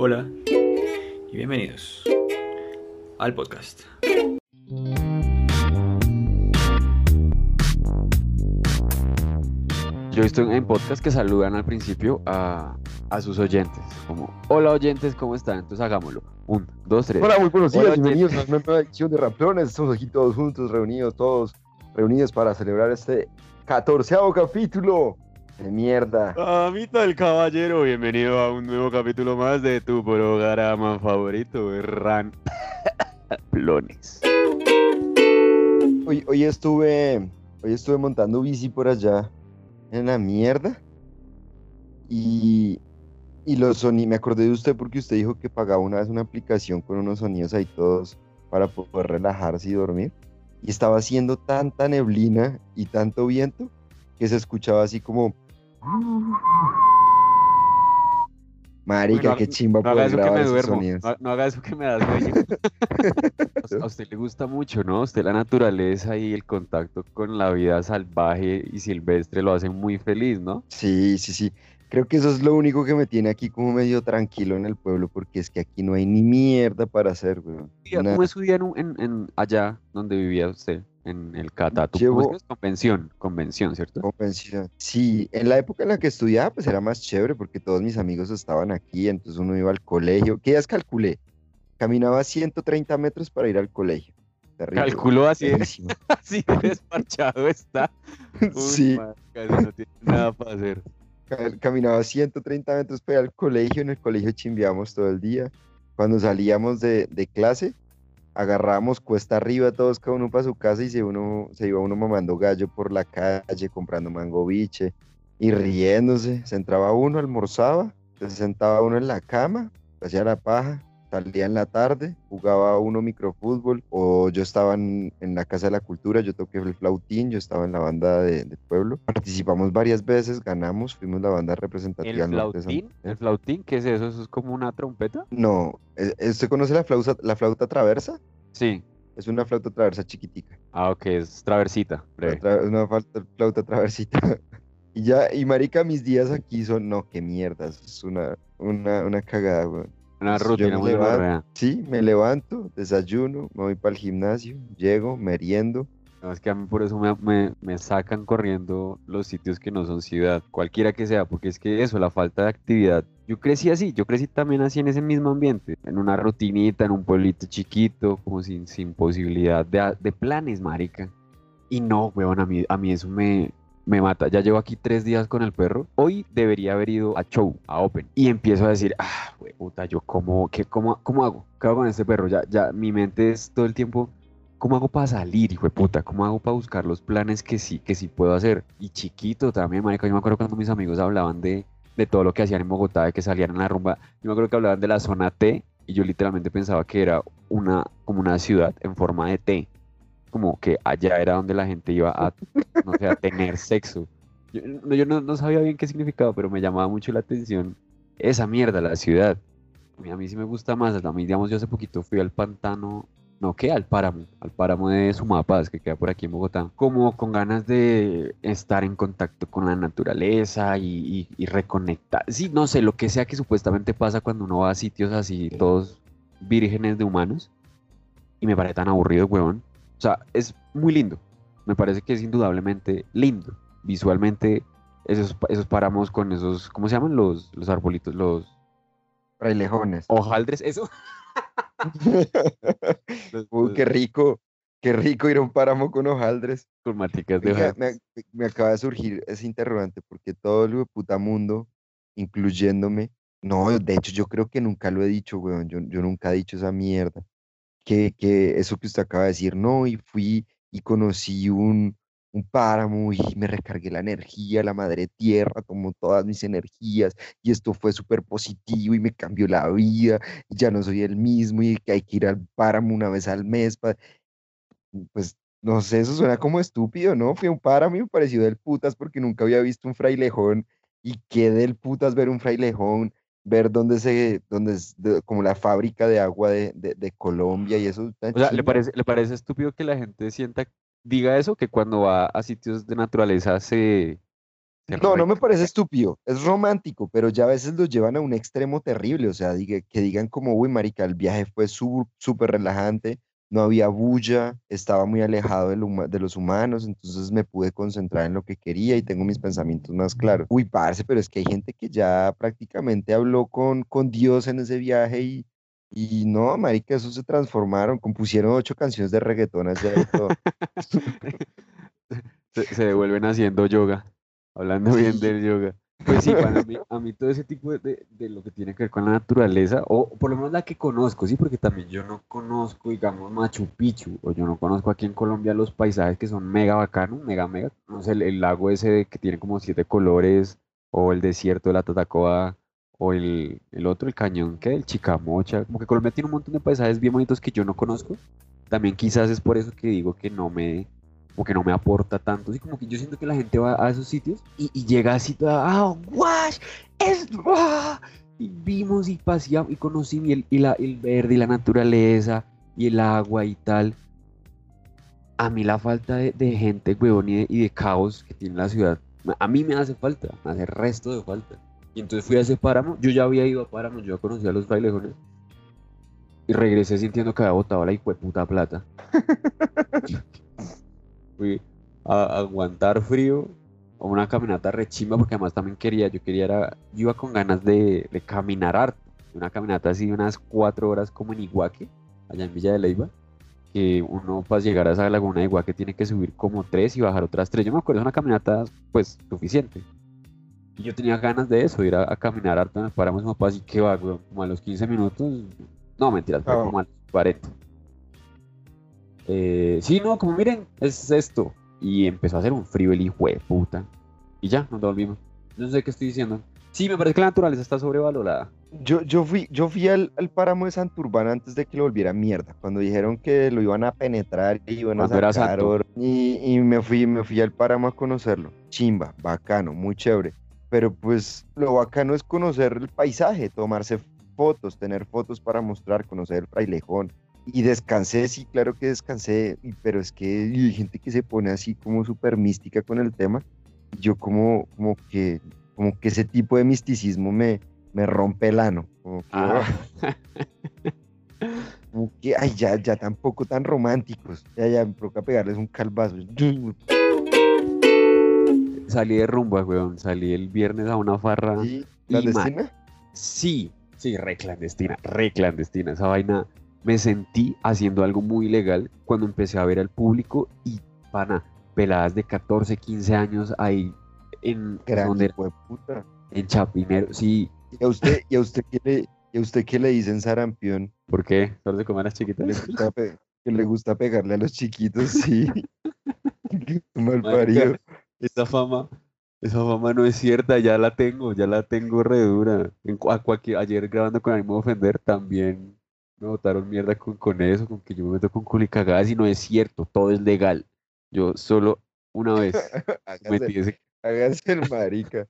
Hola y bienvenidos al podcast. Yo he visto en podcast que saludan al principio a, a sus oyentes, como, hola oyentes, ¿cómo están? Entonces hagámoslo. Un, dos, tres. Hola, muy buenos días, Hola, bienvenidos a una nueva edición de Ramplones. Estamos aquí todos juntos, reunidos, todos reunidos para celebrar este catorceavo capítulo de mierda. Amita del caballero, bienvenido a un nuevo capítulo más de tu programa favorito, Ran Plones. Hoy, hoy estuve, hoy estuve montando bici por allá en la mierda y, y los sonidos, me acordé de usted porque usted dijo que pagaba una vez una aplicación con unos sonidos ahí todos para poder relajarse y dormir. Y estaba haciendo tanta neblina y tanto viento que se escuchaba así como... Marica, Bueno, qué chimba No poder eso que grabar me esos duermo, sonidos. no, no haga eso que me da sueño. A- A usted le gusta mucho, ¿no? A usted la naturaleza y el contacto con la vida salvaje y silvestre lo hacen muy feliz, ¿no? Sí, sí, sí. Creo que eso es lo único que me tiene aquí como medio tranquilo en el pueblo, porque es que aquí no hay ni mierda para hacer, Nada. ¿Cómo es su día en- en allá donde vivía usted? En el. ¿Cómo es Llevo-? Convención, convención, ¿cierto? Convención. Sí, en la época en la que estudiaba, pues era más chévere porque todos mis amigos estaban aquí, entonces uno iba al colegio. ¿Qué días calculé? Caminaba 130 metros para ir al colegio. Terrible. Calculó así, Buenísimo. así de desparchado está. Uy, Sí, no tiene nada para hacer. ca- caminaba 130 metros para ir al colegio. En el colegio chimbeamos todo el día. Cuando salíamos de, de clase, agarrábamos cuesta arriba todos, cada uno para su casa y se, uno, se iba uno mamando gallo por la calle, comprando mango biche y riéndose. Se entraba uno, almorzaba, se sentaba uno en la cama, hacía la paja, salía en la tarde, jugaba uno microfútbol o yo estaba en, en la Casa de la Cultura, yo toqué el flautín, yo estaba en la banda de, de pueblo. Participamos varias veces, ganamos, fuimos la banda representativa ¿El flautín? ¿El flautín? ¿Qué es eso? ¿Eso es como una trompeta? No, ¿eh, eh, ¿usted conoce la flauta, la flauta traversa? Sí. Es una flauta traversa chiquitica. Ah, ok, es traversita. Breve. tra- una flauta, flauta traversita. Y ya, y marica, mis días aquí son, no, qué mierda, es una, una, una cagada, weón. Una Pues rutina muy gonorrea. Sí, me levanto, desayuno, me voy para el gimnasio, llego, meriendo. No, es que a mí por eso me, me- me sacan corriendo los sitios que no son ciudad, cualquiera que sea, porque es que eso, la falta de actividad. Yo crecí así, yo crecí también así en ese mismo ambiente, en una rutinita, en un pueblito chiquito, como sin, sin posibilidad de, de planes, marica. Y no, weón, a mí, a mí eso me, me mata. Ya llevo aquí tres días con el perro. Hoy debería haber ido a show, a Open. Y empiezo a decir, ah, we- puta, yo cómo, qué, cómo, cómo hago? ¿Qué hago con este perro? Ya, ya, mi mente es todo el tiempo ¿Cómo hago para salir, hijo de puta? ¿Cómo hago para buscar los planes que sí, que sí puedo hacer? Y chiquito también, marica, yo me acuerdo cuando mis amigos hablaban de, de todo lo que hacían en Bogotá, de que salían en la rumba, yo me acuerdo que hablaban de la zona T, y yo literalmente pensaba que era una, como una ciudad en forma de T, como que allá era donde la gente iba a, no sé, a tener sexo. Yo, yo no, no sabía bien qué significaba, pero me llamaba mucho la atención esa mierda, la ciudad. A mí, sí me gusta más, a mí, digamos, yo hace poquito fui al pantano no, que al páramo, al páramo de Sumapaz, que queda por aquí en Bogotá, como con ganas de estar en contacto con la naturaleza y, y- y reconectar. Sí, no sé, lo que sea que supuestamente pasa cuando uno va a sitios así, todos vírgenes de humanos, y me parece tan aburrido, weón. O sea, es muy lindo, me parece que es indudablemente lindo, visualmente, esos, esos páramos con esos, ¿cómo se llaman? Los, los arbolitos, los Frailejones. hojaldres, eso. Uy, qué rico, qué rico ir a un páramo con hojaldres. con maticas de hojaldres. me, me acaba de surgir ese interrogante porque todo el puta mundo, incluyéndome, no, de hecho yo creo que nunca lo he dicho, weón, yo, yo nunca he dicho esa mierda, que, que eso que usted acaba de decir, no, y fui y conocí un, un páramo y me recargué la energía, la madre tierra tomó todas mis energías y esto fue súper positivo y me cambió la vida y ya no soy el mismo y que hay que ir al páramo una vez al mes, pa- pues no sé, eso suena como estúpido, ¿no? Fui a un páramo y me pareció del putas porque nunca había visto un frailejón y qué del putas ver un frailejón, ver dónde se, dónde es de- como la fábrica de agua de, de- de Colombia y eso. O sea, ¿le parece, ¿le parece estúpido que la gente sienta, diga eso, que cuando va a sitios de naturaleza se, No, no me parece estúpido, es romántico, pero ya a veces lo llevan a un extremo terrible, o sea, diga- que digan como, uy, marica, el viaje fue súper relajante, no había bulla, estaba muy alejado de los humanos, entonces me pude concentrar en lo que quería y tengo mis pensamientos más claros. Uy, parce, pero es que hay gente que ya prácticamente habló con, con Dios en ese viaje y, y no, marica, eso se transformaron, compusieron ocho canciones de reggaetón allá y todo. se, se devuelven haciendo yoga, hablando bien del yoga. Pues sí, para mí, a mí todo ese tipo de, de- lo que tiene que ver con la naturaleza, o por lo menos la que conozco, sí, porque también yo no conozco, digamos, Machu Picchu, o yo no conozco aquí en Colombia los paisajes que son mega bacanos, mega, mega, no sé, el, el lago ese que tiene como siete colores, o el desierto de la Tatacoa, o el, el otro, el cañón, que el Chicamocha, como que Colombia tiene un montón de paisajes bien bonitos que yo no conozco, también quizás es por eso que digo que no me como que no me aporta tanto. Así como que yo siento que la gente va a esos sitios y, llega así toda, ah, guash, es, ah", y vimos y paseamos y conocí y el, el verde y la naturaleza y el agua y tal. A mí la falta de, de gente, huevón, y de, de caos que tiene la ciudad, a mí me hace falta, me hace resto de falta. Y entonces fui a ese páramo, yo ya había ido a páramo, yo ya conocía a los bailejones. Y regresé sintiendo que había botado la puta plata. Fui a, a aguantar frío o una caminata rechimba porque además también quería, yo quería era, yo iba con ganas de, de caminar harto, una caminata así de unas cuatro horas como en Iguaque, allá en Villa de Leyva, que uno para llegar a esa laguna de Iguaque tiene que subir como tres y bajar otras tres, yo me acuerdo, es una caminata pues suficiente. Y yo tenía ganas de eso, ir a, a caminar harto en el páramo de su papá, así que va, como a los 15 minutos, no mentiras, Ah. como a los 40. Eh, sí, no, como miren, es esto. Y empezó a hacer un frío el hijo de puta. Y ya, nos volvimos. No sé qué estoy diciendo. Sí, me parece que la naturaleza está sobrevalorada. Yo, yo fui, yo fui al, al páramo de Santurbán antes de que lo volviera mierda, cuando dijeron que lo iban a penetrar y iban a Cuando sacar oro. Y, y me fui, me fui al páramo a conocerlo. Chimba, bacano, muy chévere. Pero pues lo bacano es conocer el paisaje, tomarse fotos, tener fotos para mostrar, conocer el frailejón. Y descansé, sí, claro que descansé, pero es que hay gente que se pone así como súper mística con el tema. Yo como, como que, como que ese tipo de misticismo me, me rompe el ano. Como que, Ah. ah, como que, ay, ya, ya tampoco tan románticos. Ya, ya, me provoca pegarles un calvazo. Salí de rumba, weón. Salí el viernes a una farra. ¿Y Y ma- clandestina? Sí, sí, re clandestina, re clandestina. Esa vaina me sentí haciendo algo muy ilegal cuando empecé a ver al público y, pana, peladas de 14, 15 años ahí en, Gran donde, hijo de puta. en Chapinero. Sí, ¿Y a usted, y a usted qué le, y a usted qué le dicen sarampión? ¿por qué? ¿Solo se comen las ¿Le chiquitas? gusta pe- que le gusta pegarle a los chiquitos, sí. Mal parido. Esa fama, esa fama no es cierta, ya la tengo, ya la tengo re dura. En, a cualquier, ayer grabando con ánimo de ofender también me botaron mierda con, con eso, con que yo me meto con culicagadas y no es cierto, todo es legal. Yo solo una vez metí ese... hágase el marica.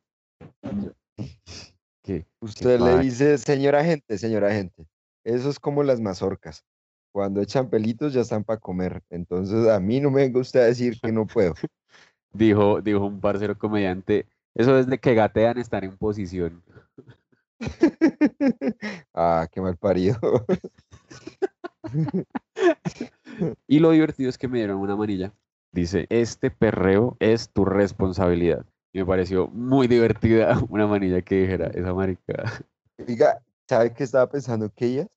¿Qué? Usted le dice, señora gente, señora gente. Eso es como las mazorcas. Cuando echan pelitos ya están para comer. Entonces a mí no me venga usted a decir que no puedo. Dijo, dijo un parcero comediante, eso es de que gatean estar en posición. Ah, qué mal parido. Y lo divertido es que me dieron una manilla. Dice, este perreo es tu responsabilidad. Y me pareció muy divertida una manilla que dijera esa marica. Diga, ¿sabe qué estaba pensando que ellas?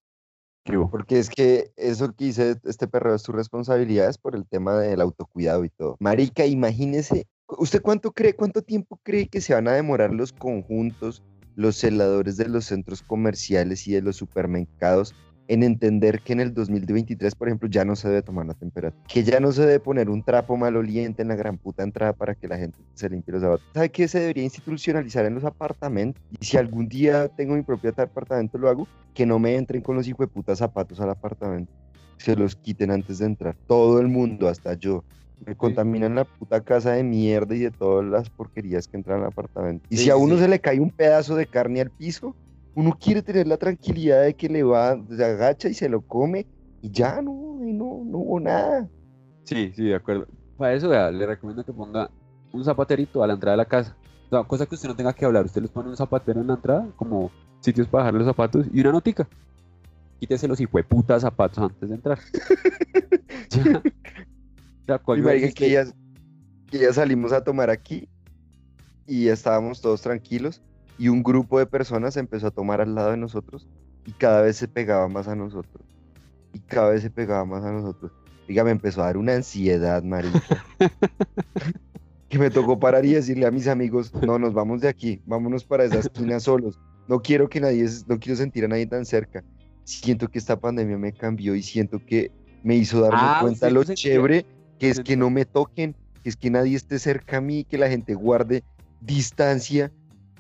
Porque es que eso que dice este perreo es tu responsabilidad es por el tema del autocuidado y todo. Marica, imagínese, ¿usted cuánto cree, cuánto tiempo cree que se van a demorar los conjuntos, los celadores de los centros comerciales y de los supermercados en entender que en el 2023, por ejemplo, ya no se debe tomar la temperatura? Que ya no se debe poner un trapo maloliente en la gran puta entrada para que la gente se limpie los zapatos. ¿Sabe qué se debería institucionalizar en los apartamentos? Y si algún día tengo mi propio apartamento, lo hago que no me entren con los hijos de puta zapatos al apartamento. Se los quiten antes de entrar. Todo el mundo, hasta yo. Me contaminan la puta casa de mierda y de todas las porquerías que entran al apartamento. Y Sí, si a uno sí. se le cae un pedazo de carne al piso, uno quiere tener la tranquilidad de que le va, se agacha y se lo come y ya no, y no, no hubo nada. Sí, sí, de acuerdo. Para eso, le recomiendo que ponga un zapaterito a la entrada de la casa. O sea, cosa que usted no tenga que hablar. Usted les pone un zapatero en la entrada, como sitios para dejar los zapatos, y una notica. Quítese los hijueputas zapatos antes de entrar. ya. Ya, ¿cuál Y marica, decir que ya, que ya salimos a tomar aquí y estábamos todos tranquilos y un grupo de personas empezó a tomar al lado de nosotros y cada vez se pegaba más a nosotros. Y cada vez se pegaba más a nosotros. Diga, me empezó a dar una ansiedad, marica. que me tocó parar y decirle a mis amigos, no, nos vamos de aquí, vámonos para esa esquina solos. No quiero que nadie, no quiero sentir a nadie tan cerca. Siento que esta pandemia me cambió y siento que me hizo darme Ah, cuenta usted lo chévere que es que no me toquen, que es que nadie esté cerca a mí, que la gente guarde distancia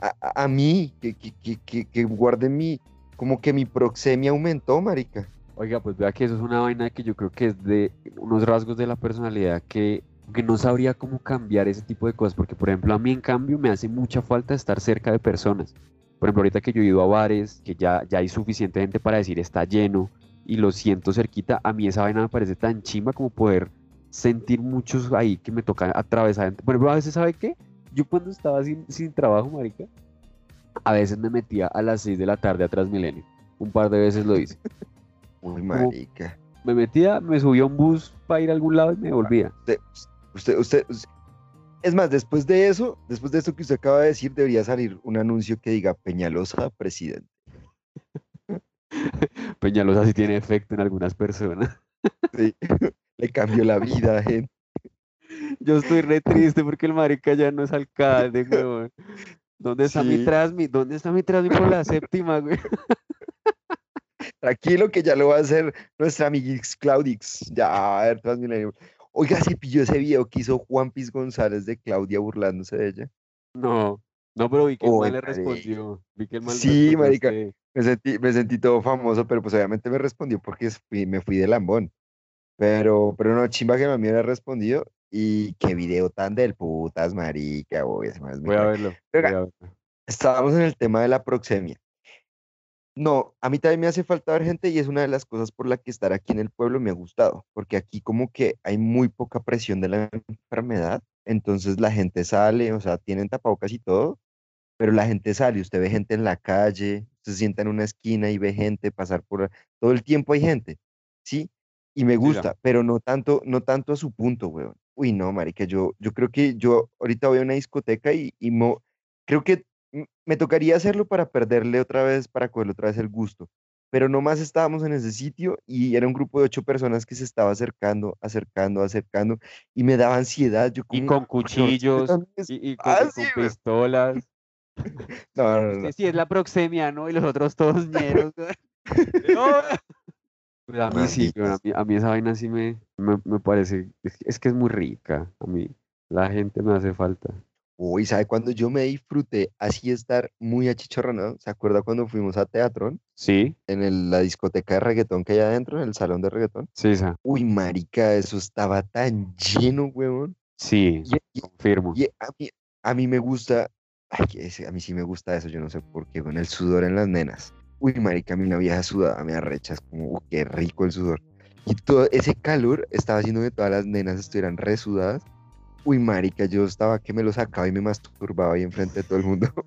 a, a- mí, que, que, que, que, que guarde mi, como que mi proxemia aumentó, marica. Oiga, pues vea que eso es una vaina que yo creo que es de unos rasgos de la personalidad que, que no sabría cómo cambiar ese tipo de cosas, porque por ejemplo a mí en cambio me hace mucha falta estar cerca de personas. Por ejemplo, ahorita que yo he ido a bares, que ya, ya hay suficiente gente para decir está lleno y lo siento cerquita, a mí esa vaina me parece tan chimba como poder sentir muchos ahí que me toca atravesar. Por ejemplo, a veces, ¿sabe qué? Yo cuando estaba sin, sin trabajo, marica, a veces me metía a las 6 de la tarde a Transmilenio. Un par de veces lo hice. Uy, marica. Me metía, me subía a un bus para ir a algún lado y me volvía. Usted, usted, usted, us- es más, después de eso, después de esto que usted acaba de decir, debería salir un anuncio que diga Peñalosa presidente. Peñalosa sí tiene efecto en algunas personas. Sí. Le cambió la vida, gente. Yo estoy re triste porque el marica ya no es alcalde, weón. ¿Dónde está mi. Trasmi? ¿Dónde está mi Trasmi por la séptima, güey? Tranquilo que ya lo va a hacer nuestra amiguix Claudix. Ya, a ver, Transmilenio. Oiga, se pilló ese video que hizo Juan Piz González de Claudia burlándose de ella. No, no, pero vi que el man le respondió. Vi que el man le Sí, marica. Me sentí, me sentí todo famoso, pero pues obviamente me respondió porque fui- me fui de lambón. Pero, pero no, chimba que a me hubiera respondido. Y qué video tan del putas, marica. Es muy Voy a verlo. Voy a verlo. estábamos en el tema de la proxemia. No, a mí también me hace falta ver gente y es una de las cosas por la que estar aquí en el pueblo me ha gustado, porque aquí como que hay muy poca presión de la enfermedad, entonces la gente sale, o sea, tienen tapabocas y todo, pero la gente sale, usted ve gente en la calle, se sienta en una esquina y ve gente pasar por, todo el tiempo hay gente, ¿sí? Y me gusta, pero no tanto, no tanto a su punto, weón. Uy, no, marica, yo, yo creo que yo ahorita voy a una discoteca y, y mo- creo que me tocaría hacerlo para perderle otra vez, para cogerle otra vez el gusto. Pero nomás estábamos en ese sitio y era un grupo de ocho personas que se estaba acercando, acercando, acercando y me daba ansiedad. Yo Y como, con "Oiga, usted cuchillos, también es-". y, y con, Ah, y con sí, pistolas. No, no, no. Usted sí es la proxemia, ¿no? Y los otros todos ñeros. a mí sí, a mí, a mí esa vaina sí me, me, me parece, es, que- es que es muy rica, a mí la gente me hace falta. Uy, ¿sabe cuando yo me disfruté así estar muy achicharronado? ¿Se acuerda cuando fuimos a Teatrón? ¿Sí? En el- la discoteca de reggaetón que hay adentro, en el salón de reggaetón. Sí, esa. Uy, marica, eso estaba tan lleno, weón. Sí, Y, confirmo. y a mí, a mí me gusta, ay, a mí sí me gusta eso, yo no sé por qué, con el sudor en las nenas. Uy, marica, a mí una vieja sudada me arrecha, es como, uy, qué rico el sudor. Y todo ese calor estaba haciendo que todas las nenas estuvieran resudadas. Uy, marica, yo estaba que me lo sacaba y me masturbaba ahí enfrente de todo el mundo.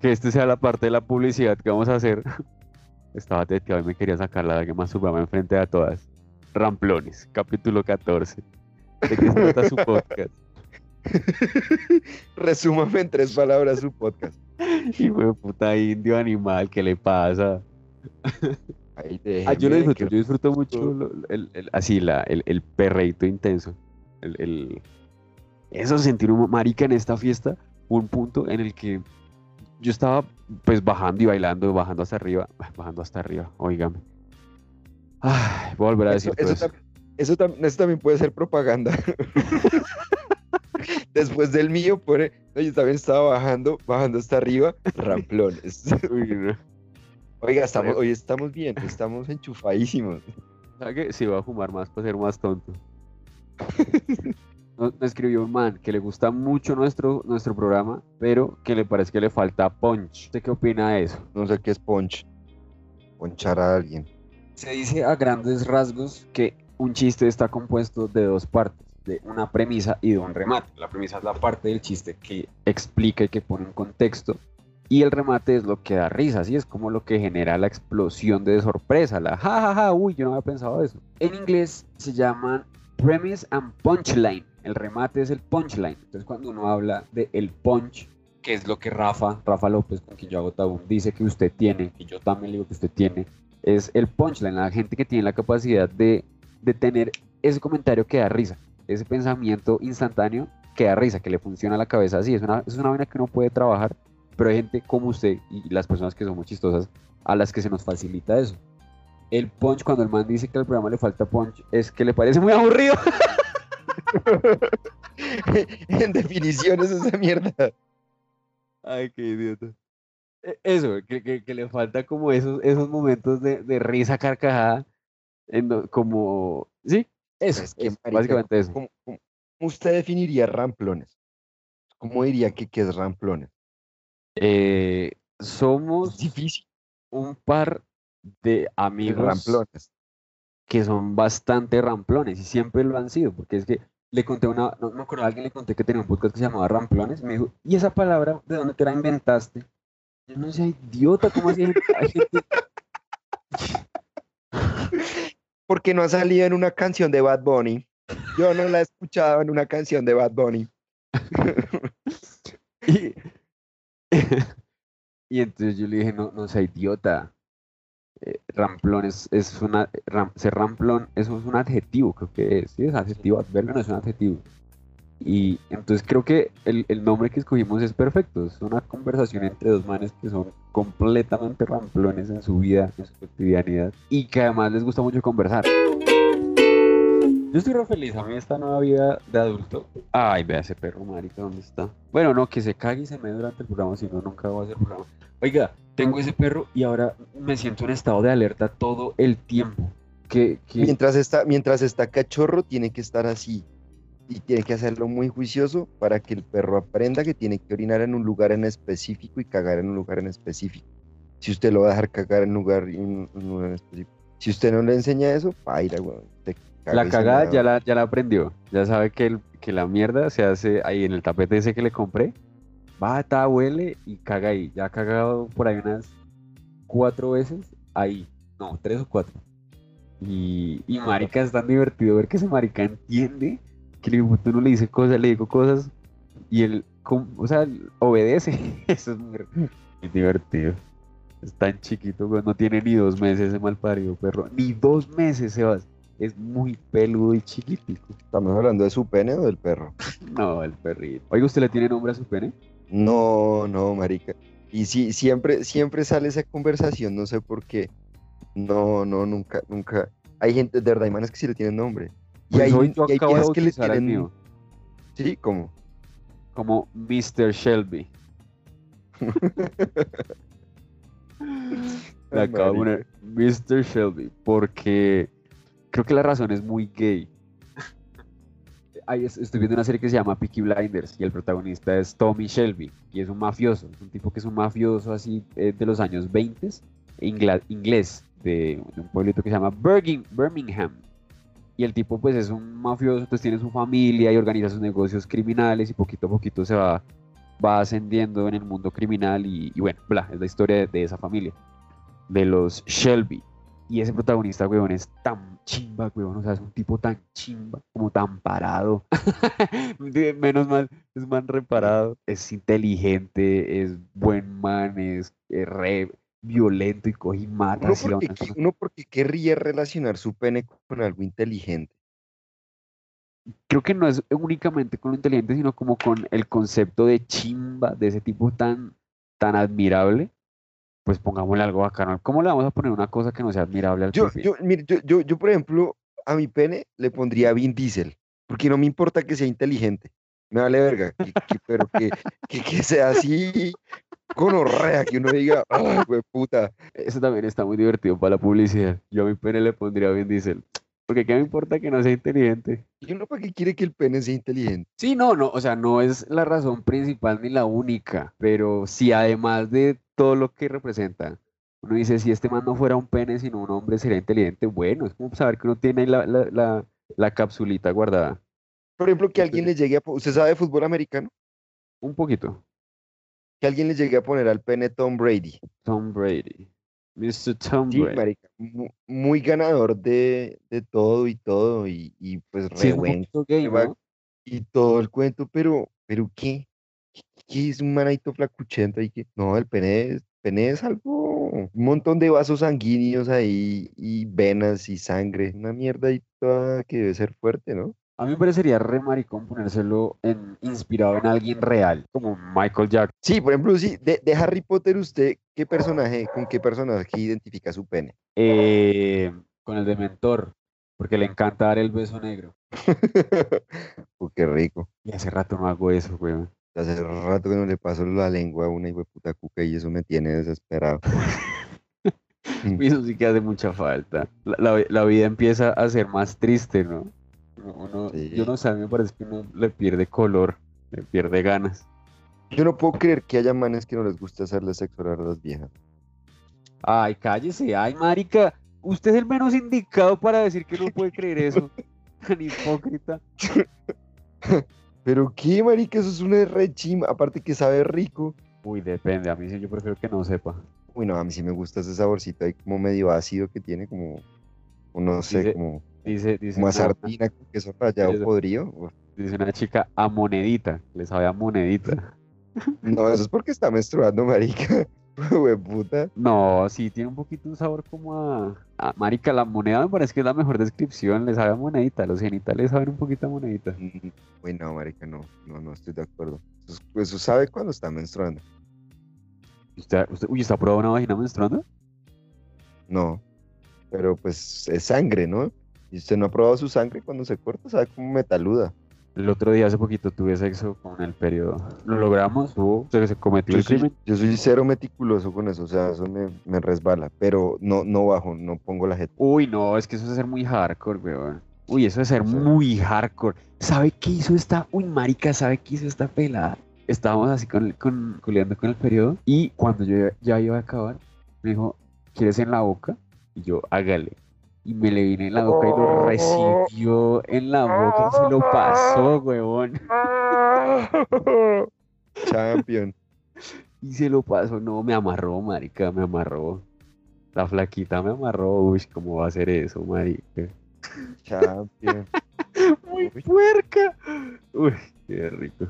Que este sea la parte de la publicidad que vamos a hacer. Estaba teteado y me quería sacar la que más subrama enfrente de todas. Ramplones, capítulo 14. ¿De qué se trata su podcast? Resúmame en tres palabras su podcast. Hijo de puta indio animal, ¿qué le pasa? Ah, yo lo disfruto, que- yo disfruto mucho lo- el, el- así, la, el, el perreíto intenso. El, el- eso, sentir un marica en esta fiesta, un punto en el que yo estaba pues bajando y bailando, bajando hasta arriba, bajando hasta arriba, oígame. Ay, voy a volver a Eso, decir todo eso eso. tam- eso tam- eso también puede ser propaganda. Después del mío, pone, no, yo también estaba bajando, bajando hasta arriba, ramplones. Uy, no. Oiga, estamos, hoy estamos bien, estamos enchufadísimos. ¿Sabe qué? Sí, voy a fumar más para ser más tonto. Nos me escribió un man que le gusta mucho nuestro, nuestro programa, pero que le parece que le falta punch. ¿Usted qué opina de eso? No sé qué es punch. Ponchar a alguien. Se dice a grandes rasgos que un chiste está compuesto de dos partes. De una premisa y de un remate. La premisa es la parte del chiste que explica y que pone un contexto. Y el remate es lo que da risa, así es como lo que genera la explosión de sorpresa, la jajaja, ja, ja, uy, yo no había pensado eso. En inglés se llaman premise and punchline. El remate es el punchline. Entonces cuando uno habla de el punch, que es lo que Rafa, Rafa López, con quien yo hago tabú, dice que usted tiene, y yo también le digo que usted tiene, es el punchline, la gente que tiene la capacidad de, de tener ese comentario que da risa, ese pensamiento instantáneo que da risa, que le funciona a la cabeza así. Es una, es una vaina que uno puede trabajar, pero hay gente como usted y las personas que somos chistosas a las que se nos facilita eso. El punch, cuando el man dice que al programa le falta punch, es que le parece muy aburrido. en definición es esa mierda. Ay, qué idiota. E- Eso, que, que- le falta como esos, esos momentos de, de risa carcajada, como, sí, eso, Es que, eso, básicamente eso. ¿Cómo, usted definiría ramplones? ¿Cómo diría que, que es ramplones? Eh, Es somos difícil. un par de amigos ramplones. que son bastante ramplones y siempre lo han sido, porque es que le conté una, no me acuerdo, a alguien le conté que tenía un podcast que se llamaba Ramplones, y me dijo, ¿y esa palabra de dónde te la inventaste? Yo no sé, idiota, ¿cómo así hay hay gente? Porque no ha salido en una canción de Bad Bunny. Yo no la he escuchado en una canción de Bad Bunny. Y, entonces yo le dije, no, no sea idiota. Eh, ramplón es, es una, ram- ser ramplón, eso es un adjetivo, creo que es, sí, es adjetivo, adverbio no es un adjetivo. Y entonces creo que el, el nombre que escogimos es perfecto, es una conversación entre dos manes que son completamente ramplones en su vida, en su cotidianidad, y que además les gusta mucho conversar. Yo estoy re feliz, a mí esta nueva vida de adulto. Ay, vea ese perro, marica, ¿dónde está? Bueno, no, que se cague y se me durante el programa, si no, nunca voy a hacer programa. Oiga, tengo ese perro y ahora me siento en estado de alerta todo el tiempo. Mientras está, mientras está cachorro, tiene que estar así. Y tiene que hacerlo muy juicioso para que el perro aprenda que tiene que orinar en un lugar en específico y cagar en un lugar en específico. Si usted lo va a dejar cagar en un lugar, en un lugar en específico. Si usted no le enseña eso. Te caga la cagada ya la, ya la aprendió. Ya sabe que, el- que la mierda se hace ahí en el tapete ese que le compré. Va, ta, huele y caga ahí. Ya ha cagado por ahí unas cuatro veces. Ahí. No, tres o cuatro. Y, y marica, es tan divertido ver que ese marica entiende que el uno le dice cosas, le digo cosas y él, o sea, obedece. Eso es muy, muy divertido. Es tan chiquito, no tiene ni dos meses ese malparido perro. Ni dos meses, Sebas. Es muy peludo y chiquitico. ¿Estamos hablando de su pene o del perro? No, el perrito. Oiga, ¿usted le tiene nombre a su pene? No, no, marica. Y sí, siempre, siempre sale esa conversación, no sé por qué. No, no, nunca, nunca. Hay gente, de verdad, hay manes que sí le tienen nombre. Y Pues hay, hoy yo y acabo de que le tienen. mío Sí, ¿cómo? como Mr. Shelby. Le acabo de poner Mr. Shelby porque creo que la razón es muy gay. Estoy viendo una serie que se llama Peaky Blinders y el protagonista es Tommy Shelby y es un mafioso, es un tipo que es un mafioso así eh, de los años 20, ingla- inglés, de, de un pueblito que se llama Birmingham. Y el tipo pues es un mafioso, entonces tiene su familia y organiza sus negocios criminales y poquito a poquito se va, va ascendiendo en el mundo criminal y, bueno, bla, es la historia de, esa familia, de los Shelby. Y ese protagonista, weón, es tan chimba, weón, o sea, es un tipo tan chimba, como tan parado. Menos mal, es man reparado, es inteligente, es buen man, es re violento y coge y mata. Uno porque, una uno porque querría relacionar su pene con algo inteligente. creo que no es únicamente con lo inteligente, sino como con el concepto de chimba de ese tipo tan, tan admirable. Pues pongámosle algo bacano. ¿Cómo le vamos a poner una cosa que no sea admirable al Yo, yo, mire, yo, yo, yo, por ejemplo, a mi pene le pondría Vin Diesel, porque no me importa que sea inteligente. Me vale verga, que- que- pero que, que sea así, con horrea, que uno diga, ay, puta. Eso también está muy divertido para la publicidad. Yo a mi pene le pondría Vin Diesel. Porque qué me importa que no sea inteligente. ¿Y uno para qué quiere que el pene sea inteligente? Sí, no, no, o sea, no es la razón principal ni la única, pero si además de todo lo que representa, uno dice, si este man no fuera un pene, sino un hombre, sería inteligente, bueno, es como saber que uno tiene ahí la, la, la, la capsulita guardada. Por ejemplo, que alguien le llegue a... ¿Usted sabe de fútbol americano? Un poquito. Que alguien le llegue a poner al pene Tom Brady. Tom Brady. Mr. Tom Sí, Brady. marica, muy ganador de, de todo y todo, y, y pues re buen y todo el cuento, pero, pero ¿qué? ¿Qué, qué es un manadito flacuchento ahí que? No, el pene es, pene es algo, un montón de vasos sanguíneos ahí, y venas y sangre, una mierda ahí toda que debe ser fuerte, ¿no? A mí me parecería re maricón ponérselo en, inspirado en alguien real, como Michael Jackson. Sí, por ejemplo, sí, de, de Harry Potter, ¿usted qué personaje, con qué personaje identifica su pene? Eh, con el Dementor, porque le encanta dar el beso negro. Uy, qué rico. Y hace rato no hago eso, weón. Hace rato que no le paso la lengua a una puta cuca y eso me tiene desesperado. Eso sí que hace mucha falta. La, la- la vida empieza a ser más triste, ¿no? Uno- Sí. Yo no sé, a mí me parece que uno le pierde color, le pierde ganas. Yo no puedo creer que haya manes que no les guste hacerle sexo a las viejas. Ay, cállese, ay, marica. Usted es el menos indicado para decir que no puede creer eso. Tan hipócrita. Pero qué, marica, eso es una re chimba. Aparte que sabe rico. Uy, depende, a mí sí yo prefiero que no sepa. Uy, no, a mí sí me gusta ese saborcito ahí como medio ácido que tiene, como, no sé, Dice- como, Dice, dice, como a una, sardina con queso rallado Eso. podrido. Uf. dice una chica a monedita, le sabe a monedita. No, eso es porque está menstruando, marica. Puta. No, sí, tiene un poquito un sabor como a, a- Marica, la moneda me parece que es la mejor descripción, le sabe a monedita, los genitales saben un poquito a monedita. Mm, Uy, no, marica, no, no, no estoy de acuerdo. Eso, es- eso sabe cuando está menstruando. ¿Usted, usted, uy, ¿está probando una vagina menstruando? No, pero pues es sangre, ¿no? Y usted no ha probado su sangre cuando se corta, sabe como metaluda. El otro día, hace poquito, tuve sexo con el periodo. Lo logramos, hubo, se, cometió Yo el soy, crimen. yo soy cero meticuloso con eso, o sea, eso me, me resbala, pero no, no bajo, no pongo la jeta. Uy, no, es que eso es ser muy hardcore, weón. Uy, eso es ser muy hardcore. ¿Sabe qué hizo esta? Uy, marica, ¿sabe qué hizo esta pelada? Estábamos así con, con, culeando con el periodo y cuando yo ya iba a acabar, me dijo, ¿quieres en la boca? Y yo, hágale. Y me le vine en la boca y lo recibió en la boca y se lo pasó, weón. Champion. Y se lo pasó, no, me amarró, marica, me amarró. La flaquita me amarró, uy, ¿cómo va a hacer eso, marica? Champion. Muy Uy. puerca. Uy, qué rico.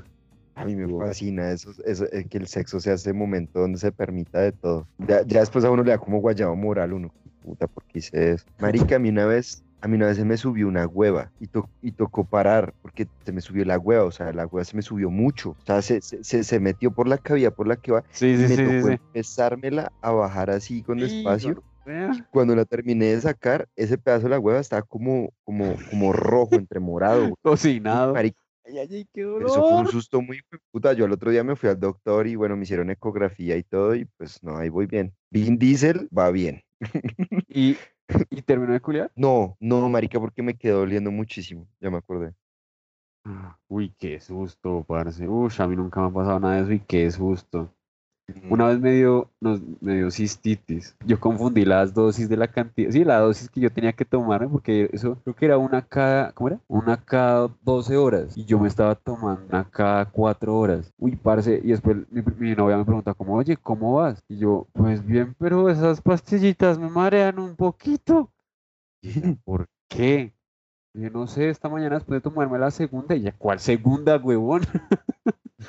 A mí me fascina eso, eso, eh, que el sexo sea ese momento donde se permita de todo. Ya, ya después a uno le da como guayabo moral, uno, puta, ¿por qué hice eso? Marica, a mí una vez, a mí una vez se me subió una hueva y, to- y tocó parar porque se me subió la hueva, o sea, la hueva se me subió mucho. O sea, se, se, se- metió por la cavidad por la que va Sí, y sí, me sí, tocó empezármela a bajar así con despacio. Vea. Cuando la terminé de sacar, ese pedazo de la hueva estaba como, como, como rojo, entre morado. Cocinado. Marica, Ay, ay, qué pero eso fue un dolor. susto muy puta. Yo al otro día me fui al doctor y bueno, me hicieron ecografía y todo y pues no, ahí voy bien. Vin Diesel va bien. ¿Y, y terminó de culiar? No, no, marica, porque me quedó doliendo muchísimo. Ya me acordé. Ah, Uy, qué susto, parce. Uy, a mí nunca me ha pasado nada de eso y qué susto. Una vez me dio, nos, me dio cistitis. Yo confundí las dosis de la cantidad. Sí, la dosis que yo tenía que tomarme, porque eso creo que era una cada. ¿Cómo era? Una cada 12 horas. Y yo me estaba tomando una cada 4 horas. Uy, parce. Y después mi, mi novia me pregunta, como, oye, ¿cómo vas? Y yo, pues bien, pero esas pastillitas me marean un poquito. Y ella, ¿por qué? Y yo no sé, esta mañana después de tomarme la segunda. Y ella, ¿cuál segunda, huevón?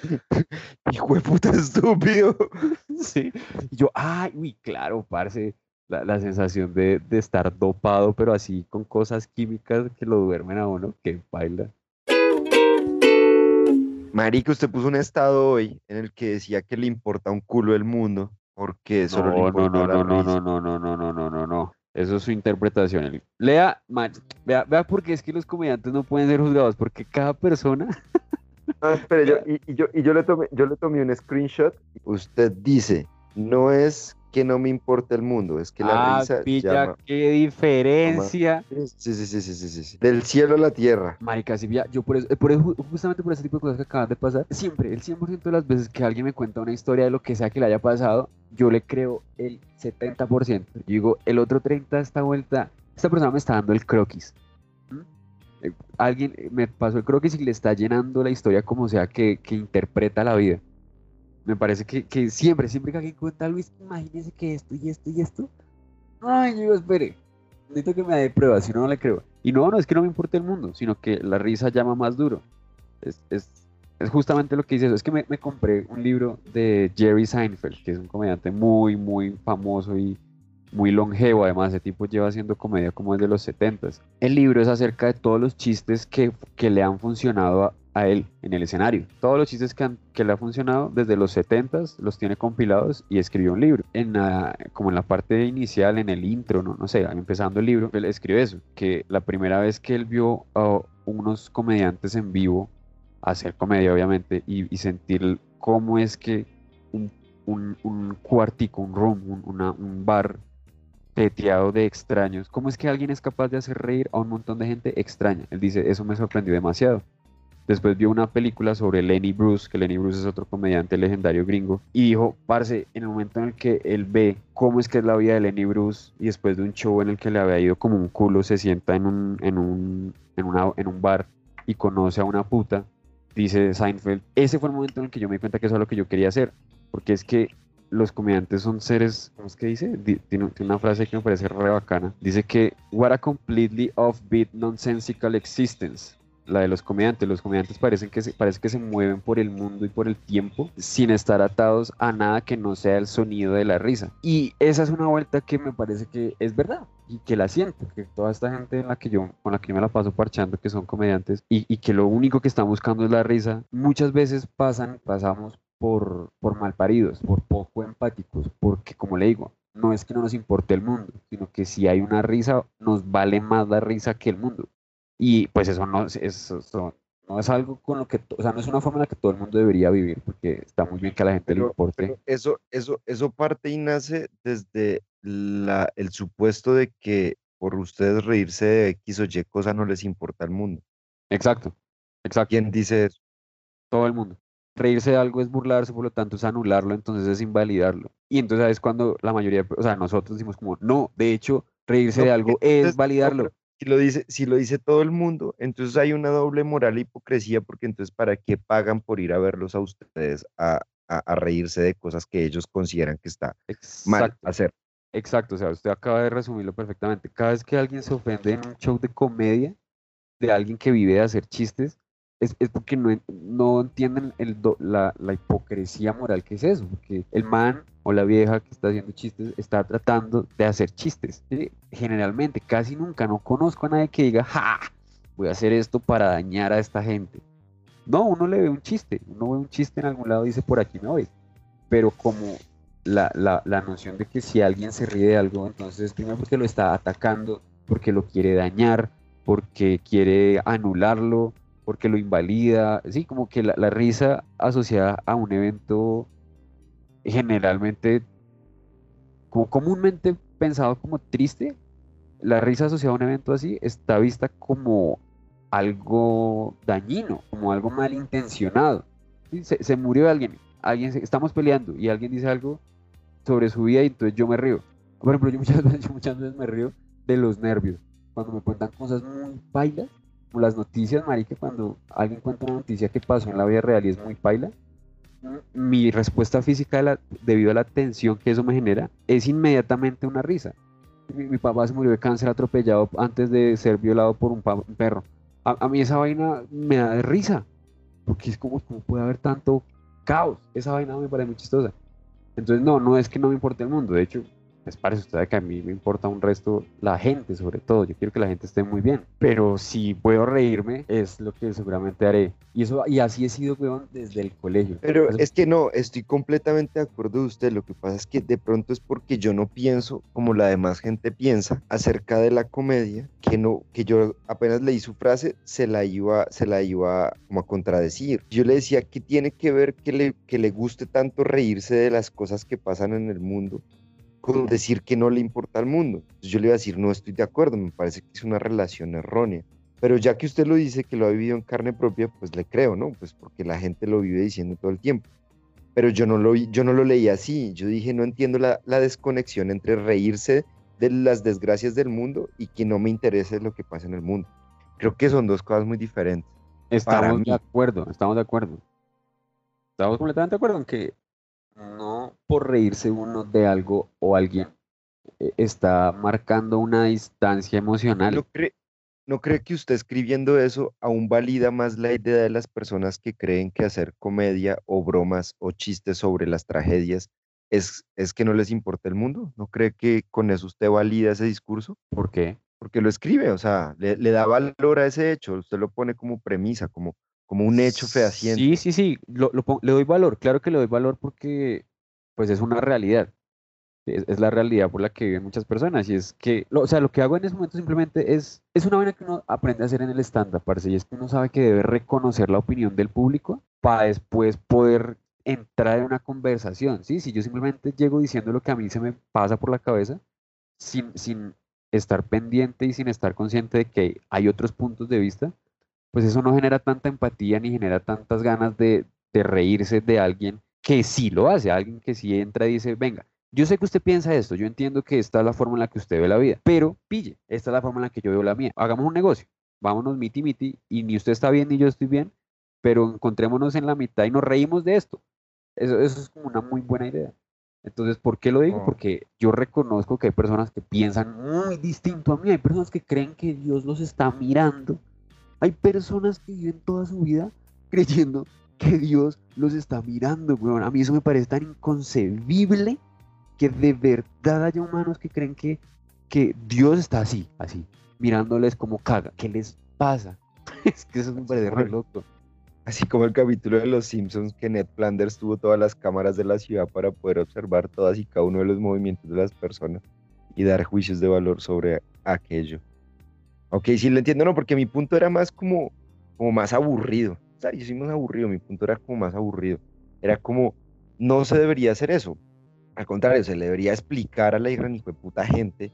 Hijo de puta estúpido. Sí. Y yo, ay, uy, claro, parce, la, la sensación de, de estar dopado, pero así con cosas químicas que lo duermen a uno, que baila. Marica, usted puso un estado hoy en el que decía que le importa un culo el mundo porque solo le No, no, importa no, no, no, risa. no, no, no, no, no, no, no. Eso es su interpretación. Lea, ma- vea, vea porque es que los comediantes no pueden ser juzgados, porque cada persona. No, espere, yo, y, y yo, y yo le tomé, yo le tomé un screenshot. Usted dice, no es que no me importe el mundo, es que la ah, risa pilla, llama. qué diferencia. Sí, sí, sí, sí, sí, sí, sí, sí. Del cielo a la tierra. Marica, sí, ya, yo por eso, eh, por eso, justamente por ese tipo de cosas que acaban de pasar, siempre, el 100% de las veces que alguien me cuenta una historia de lo que sea que le haya pasado, yo le creo el 70%. Yo digo, el otro 30% esta vuelta, esta persona me está dando el croquis. Eh, alguien eh, me pasó, creo que si le está llenando la historia como sea que, interpreta la vida. Me parece que, siempre, siempre que alguien cuenta Luis, imagínese que esto y esto y esto. Ay, yo digo, espere, necesito que me dé pruebas, si no, no le creo. Y no, no es que no me importe el mundo, sino que la risa llama más duro. Es, justamente lo que dice eso. Es que me compré un libro de Jerry Seinfeld, que es un comediante muy, muy famoso y muy longevo. Además, ese tipo lleva haciendo comedia como desde los 70 El libro es acerca de todos los chistes que, que le han funcionado a, él en el escenario. Todos los chistes que, han- que le ha funcionado desde los 70s los tiene compilados y escribió un libro. En la- como en la parte inicial, en el intro, no, no sé, empezando el libro, él escribe eso, que la primera vez que él vio a unos comediantes en vivo hacer comedia, obviamente, y, sentir cómo es que un, un- un cuartico, un room, un, un bar peteado de extraños, cómo es que alguien es capaz de hacer reír a un montón de gente extraña. Él dice, eso me sorprendió demasiado. Después vio una película sobre Lenny Bruce, que Lenny Bruce es otro comediante legendario gringo, y dijo, parce, en el momento en el que él ve cómo es que es la vida de Lenny Bruce, y después de un show en el que le había ido como un culo, se sienta en un, en un, en un bar y conoce a una puta, dice Seinfeld, ese fue el momento en el que yo me di cuenta que eso es lo que yo quería hacer, porque es que los comediantes son seres, ¿cómo es que dice? Di- Tiene, tiene una frase que me parece re bacana. Dice que, what a completely offbeat, nonsensical existence. La de los comediantes. Los comediantes parecen que se, parece que se mueven por el mundo y por el tiempo sin estar atados a nada que no sea el sonido de la risa. Y esa es una vuelta que me parece que es verdad y que la siento, que toda esta gente en la que yo, con la que yo me la paso parchando, que son comediantes, y, y que lo único que están buscando es la risa, muchas veces pasan, pasamos por, por malparidos, por poco empáticos, porque como le digo, no es que no nos importe el mundo, sino que si hay una risa, nos vale más la risa que el mundo. Y pues eso no, es- eso, no es algo con lo que, o sea, no es una forma en la que todo el mundo debería vivir, porque está muy bien que a la gente le Pero- importe. pero eso, eso, eso parte y nace desde la, el supuesto de que por ustedes reírse de X o Y cosa no les importa el mundo. Exacto, exacto. ¿Quién dice eso? todo el mundo. Reírse de algo es burlarse, por lo tanto es anularlo, entonces es invalidarlo. Y entonces es cuando la mayoría, o sea, nosotros decimos como, no, de hecho, reírse No, de algo entonces- es validarlo. Si lo dice, si lo dice todo el mundo, entonces hay una doble moral e hipocresía, porque entonces ¿para qué pagan por ir a verlos a ustedes a, a- a reírse de cosas que ellos consideran que está mal hacer? exacto, o sea, usted acaba de resumirlo perfectamente. Cada vez que alguien se ofende en un show de comedia de alguien que vive de hacer chistes, es, es porque no, no entienden el do- la, la hipocresía moral que es eso, porque el man o la vieja que está haciendo chistes está tratando de hacer chistes. Generalmente, casi nunca, no conozco a nadie que diga, ¡ja! Voy a hacer esto para dañar a esta gente. No, uno le ve un chiste, uno ve un chiste en algún lado y dice, por aquí me voy. Pero como la, la, la noción de que si alguien se ríe de algo, entonces es primero porque lo está atacando, porque lo quiere dañar, porque quiere anularlo, porque lo invalida. Sí, como que la, la risa asociada a un evento generalmente, como comúnmente pensado como triste, la risa asociada a un evento así está vista como algo dañino, como algo malintencionado. ¿sí? Se, se murió alguien, alguien se- estamos peleando y alguien dice algo sobre su vida y entonces yo me río. Por ejemplo, yo muchas veces, yo muchas veces me río de los nervios. Cuando me cuentan cosas muy pailas, como las noticias, marica, cuando alguien cuenta una noticia que pasó en la vida real y es muy paila, mi respuesta física debido a la tensión que eso me genera es inmediatamente una risa. Mi, papá se murió de cáncer atropellado antes de ser violado por un, perro. A, mí esa vaina me da risa, porque es como, como puede haber tanto caos. Esa vaina me parece muy chistosa. Entonces, no, no es que no me importe el mundo. De hecho, pues parece usted que a mí me importa un resto la gente, sobre todo. Yo quiero que la gente esté muy bien. Pero si puedo reírme, es lo que seguramente haré. Y eso, y así he sido, weón, desde el colegio. Pero es que no, estoy completamente de acuerdo de usted. Lo que pasa es que de pronto es porque yo no pienso como la demás gente piensa acerca de la comedia, que no, que yo apenas leí su frase, se la iba, se la iba como a contradecir. Yo le decía que tiene que ver que le, que le guste tanto reírse de las cosas que pasan en el mundo con decir que no le importa al mundo. Entonces yo le iba a decir, no estoy de acuerdo, me parece que es una relación errónea. Pero ya que usted lo dice, que lo ha vivido en carne propia, pues le creo, ¿no? Pues porque la gente lo vive diciendo todo el tiempo. Pero yo no lo, yo no lo leí así. Yo dije, no entiendo la, la desconexión entre reírse de las desgracias del mundo y que no me interese lo que pasa en el mundo. Creo que son dos cosas muy diferentes. Estamos de acuerdo, estamos de acuerdo. Estamos completamente de acuerdo en que no por reírse uno de algo o alguien eh, está marcando una distancia emocional. ¿No cree, ¿No cree que usted escribiendo eso aún valida más la idea de las personas que creen que hacer comedia o bromas o chistes sobre las tragedias es, es que no les importa el mundo? ¿No cree que con eso usted valida ese discurso? ¿Por qué? Porque lo escribe, o sea, le, le da valor a ese hecho, usted lo pone como premisa, como, como un hecho fehaciente. Sí, sí, sí, lo, lo le doy valor, claro que le doy valor porque pues es una realidad, es, la realidad por la que viven muchas personas y es que, lo- o sea, lo que hago en ese momento simplemente es, es una vaina que uno aprende a hacer en el stand-up, parce, y es que uno sabe que debe reconocer la opinión del público para después poder entrar en una conversación, ¿sí? Si yo simplemente llego diciendo lo que a mí se me pasa por la cabeza, sin, sin estar pendiente y sin estar consciente de que hay otros puntos de vista, pues eso no genera tanta empatía ni genera tantas ganas de, de reírse de alguien que sí lo hace, alguien que sí entra y dice, venga, yo sé que usted piensa esto, yo entiendo que esta es la forma en la que usted ve la vida, pero pille, esta es la forma en la que yo veo la mía. Hagamos un negocio, vámonos miti miti y ni usted está bien ni yo estoy bien, pero encontrémonos en la mitad y nos reímos de esto. Eso, eso es como una muy buena idea. Entonces, ¿por qué lo digo? Oh. Porque yo reconozco que hay personas que piensan muy distinto a mí, hay personas que creen que Dios los está mirando, hay personas que viven toda su vida creyendo que Dios los está mirando, weón. A mí eso me parece tan inconcebible que de verdad haya humanos que creen que, que Dios está así, así, mirándoles como caga. ¿Qué les pasa? es que eso me parece re loco. Así como el capítulo de Los Simpsons que Ned Flanders tuvo todas las cámaras de la ciudad para poder observar todas y cada uno de los movimientos de las personas y dar juicios de valor sobre aquello. Ok, sí lo entiendo, no, porque mi punto era más como, como más aburrido. Sea, yo soy más aburrido, mi punto era como más aburrido. Era como, no se debería hacer eso. Al contrario, se le debería explicar a la hija de puta gente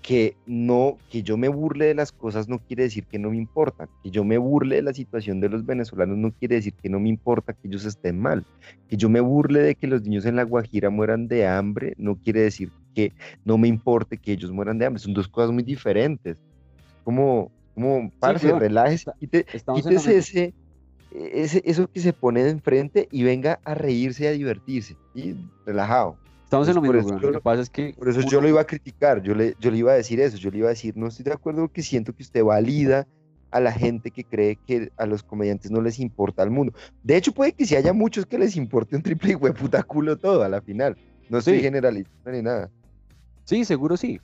que no, que yo me burle de las cosas no quiere decir que no me importan, que yo me burle de la situación de los venezolanos no quiere decir que no me importa que ellos estén mal, que yo me burle de que los niños en la Guajira mueran de hambre no quiere decir que no me importe que ellos mueran de hambre, son dos cosas muy diferentes. Como, como, parce, weón, relájese, quite- quítese ese, ese, eso que se pone de enfrente y venga a reírse y a divertirse, y relajado. Estamos en lo mismo, eso. Lo que pasa es que Por eso yo lo iba a criticar, yo le, yo le iba a decir eso, yo le iba a decir, no estoy de acuerdo porque siento que usted valida a la gente que cree que a los comediantes no les importa el mundo. De hecho, puede que si haya muchos que les importe un triple y puta culo todo a la final. No estoy Sí. generalizando ni nada. Sí, seguro sí.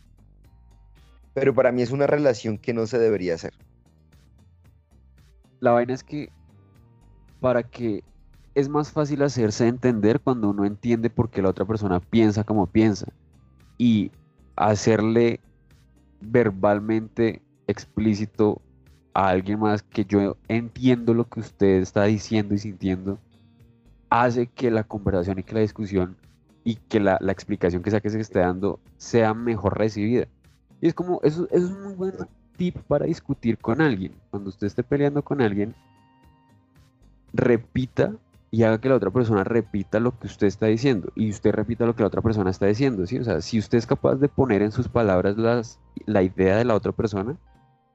Pero para mí es una relación que no se debería hacer. La vaina es que para que es más fácil hacerse entender cuando uno entiende por qué la otra persona piensa como piensa y hacerle verbalmente explícito a alguien más que yo entiendo lo que usted está diciendo y sintiendo hace que la conversación y que la discusión y que la, explicación que sea que se esté dando sea mejor recibida. Y es como, eso, es un muy buen tip para discutir con alguien. Cuando usted esté peleando con alguien, repita y haga que la otra persona repita lo que usted está diciendo y usted repita lo que la otra persona está diciendo, ¿sí? O sea, si usted es capaz de poner en sus palabras las, la idea de la otra persona,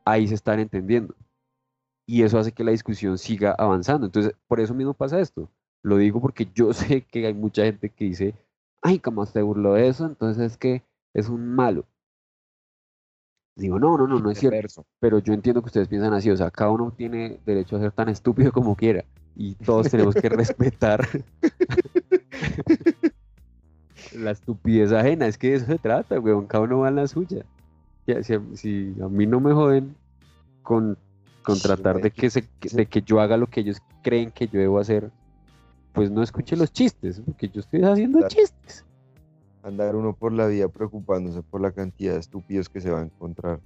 ahí se están entendiendo. Y eso hace que la discusión siga avanzando. Entonces, por eso mismo pasa esto. Lo digo porque yo sé que hay mucha gente que dice, ay, ¿cómo se burló de eso? Entonces es que es un malo. Digo, no, no, no, no es cierto. Pero yo entiendo que ustedes piensan así, o sea, cada uno tiene derecho a ser tan estúpido como quiera y todos tenemos que respetar la estupidez ajena, es que de eso se trata, weón, cada uno va en la suya. Ya, Si, a- si a mí no me joden con, con tratar de que, se, de que yo haga lo que ellos creen que yo debo hacer, pues no escuche los chistes, porque yo estoy haciendo chistes. Andar uno por la vida preocupándose por la cantidad de estúpidos que se va a encontrar.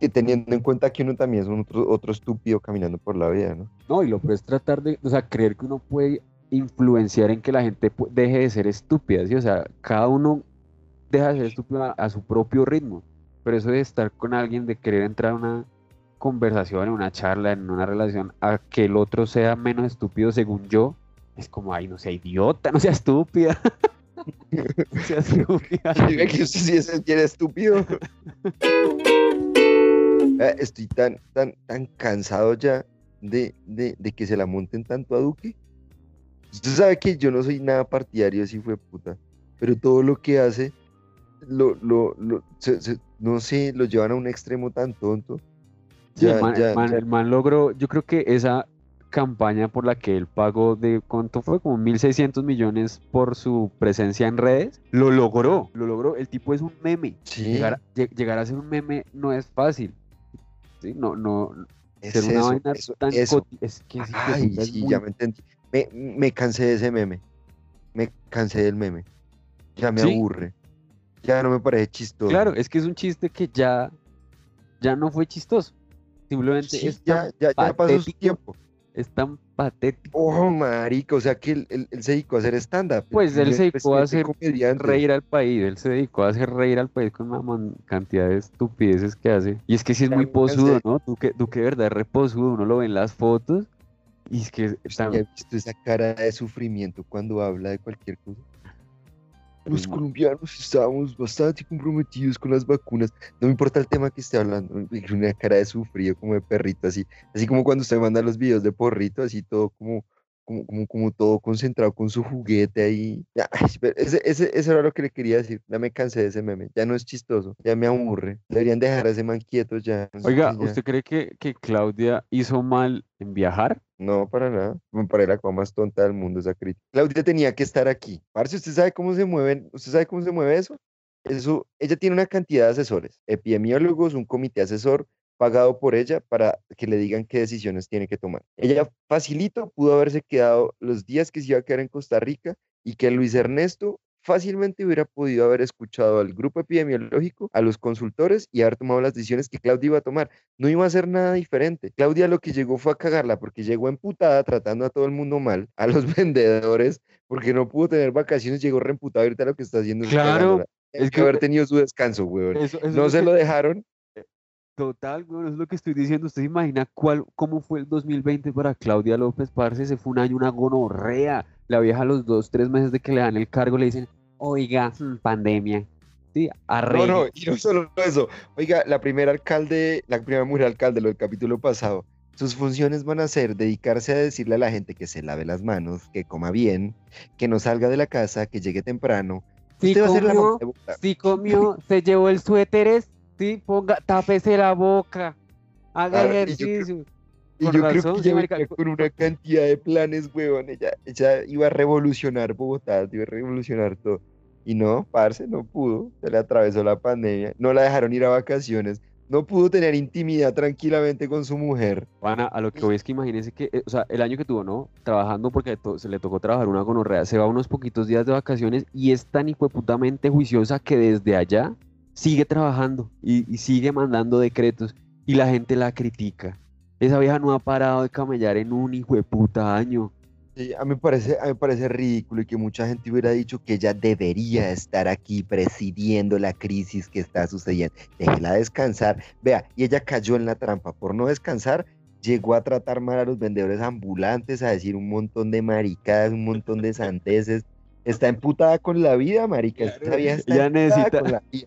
Y teniendo en cuenta que uno también es otro, otro estúpido caminando por la vida, ¿no? No, y lo puedes tratar de, o sea, creer que uno puede influenciar en que la gente deje de ser estúpida, ¿sí? O sea, cada uno deja de ser estúpido a, a su propio ritmo, pero eso de estar con alguien, de querer entrar a una conversación, en una charla, en una relación, a que el otro sea menos estúpido según yo, es como, ay, no sea idiota, no sea estúpida. sea que usted sí es el estúpido. Ah, Estoy tan, tan, tan cansado ya de, de, de que se la monten tanto a Duque. Usted sabe que yo no soy nada partidario así fue puta, pero todo lo que hace, lo, lo, lo- se- se- no sé, lo llevan a un extremo tan tonto. Sí, Ya- el, man, el ya- man- ya- el man logró, yo creo que esa campaña por la que él pagó de, ¿cuánto fue? Como 1.600 millones por su presencia en redes, lo logró, lo logró. El tipo es un meme. Sí, Llegar, lle- llegar a ser un meme no es fácil. Sí, no, no, es ser una vaina eso, tan eso. es que de Ay, sí, muy- ya me entendí. Me, me cansé de ese meme. Me cansé del meme. Ya me Sí. aburre. Ya no me parece chistoso. Claro, es que es un chiste que ya, ya no fue chistoso. Simplemente Sí, es, ya, ya, ya pasó su tiempo. Es tan patético. Oh, marica, o sea que él, él- él se dedicó a hacer stand-up. Pues él se dedicó a hacer comediante. reír al país, él se dedicó a hacer reír al país con una cantidad de estupideces que hace. Y es que sí es muy posudo. ¿no? Tú que, tú que verdad es reposudo, uno lo ve en las fotos y es que está- Ya visto esa cara de sufrimiento cuando habla de cualquier cosa. Los colombianos estábamos bastante comprometidos con las vacunas. No me importa el tema que esté hablando. Una cara de sufrido, como de perrito, así. Así como cuando usted manda los videos de porrito, así todo como, como, como, como todo concentrado con su juguete ahí. Ay, ese, ese, eso era lo que le quería decir. Ya me cansé de ese meme. Ya no es chistoso. Ya me aburre. Deberían dejar a ese man quieto ya. Oiga, Ya. ¿usted cree que, que Claudia hizo mal en viajar? No, para nada. Me parece la cosa más tonta del mundo esa crítica. Claudia tenía que estar aquí. Parce, ¿usted sabe cómo se mueven? ¿Usted sabe cómo se mueve eso? Eso, ella tiene una cantidad de asesores, epidemiólogos, un comité asesor pagado por ella para que le digan qué decisiones tiene que tomar. Ella facilito pudo haberse quedado los días que se iba a quedar en Costa Rica y que Luis Ernesto fácilmente hubiera podido haber escuchado al grupo epidemiológico, a los consultores y haber tomado las decisiones que Claudia iba a tomar no iba a hacer nada diferente. Claudia lo que llegó fue a cagarla porque llegó emputada tratando a todo el mundo mal, a los vendedores, porque no pudo tener vacaciones, llegó reemputada ahorita lo que está haciendo Claro, es que haber tenido su descanso, weón. Eso, eso es No se lo dejaron. Total, güey, es lo que estoy diciendo. ¿Usted se imagina cuál, cómo fue el 2020 para Claudia López Parce? Se fue un año una gonorrea. La vieja a los dos, tres meses de que le dan el cargo le dicen, oiga, mm, pandemia. Sí, No, arregle. no, y no solo eso. Oiga, la primera alcalde, la primera mujer alcalde, lo del capítulo pasado, sus funciones van a ser dedicarse a decirle a la gente que se lave las manos, que coma bien, que no salga de la casa, que llegue temprano. Sí Usted va a ser la mamá comió, sí comió, se llevó el suéteres, sí, ponga, tápese la boca, haga Claro, y yo creo- ejercicio. Y yo creo razón, que sí, ella venía co- con una cantidad de planes, weón. Ella, ella iba a revolucionar Bogotá, iba a revolucionar todo. Y no, parce, no pudo. Se le atravesó la pandemia. No la dejaron ir a vacaciones. No pudo tener intimidad tranquilamente con su mujer. Pana, a lo que voy es que imagínense que, eh, o sea, el año que tuvo, ¿no? Trabajando porque se le tocó trabajar una gonorrea, se va unos poquitos días de vacaciones y es tan hijueputamente juiciosa que desde allá sigue trabajando y, y sigue mandando decretos y la gente la critica. Esa vieja no ha parado de camellar en un hijueputa año. Sí, a mí parece, a mí me parece ridículo y que mucha gente hubiera dicho que ella debería estar aquí presidiendo la crisis que está sucediendo. Déjela descansar. Vea, y ella cayó en la trampa. Por no descansar, llegó a tratar mal a los vendedores ambulantes, a decir un montón de maricadas, un montón de sandeces. Está emputada con la vida, marica. Esta Claro, vieja está ella emputada necesita- con la vida.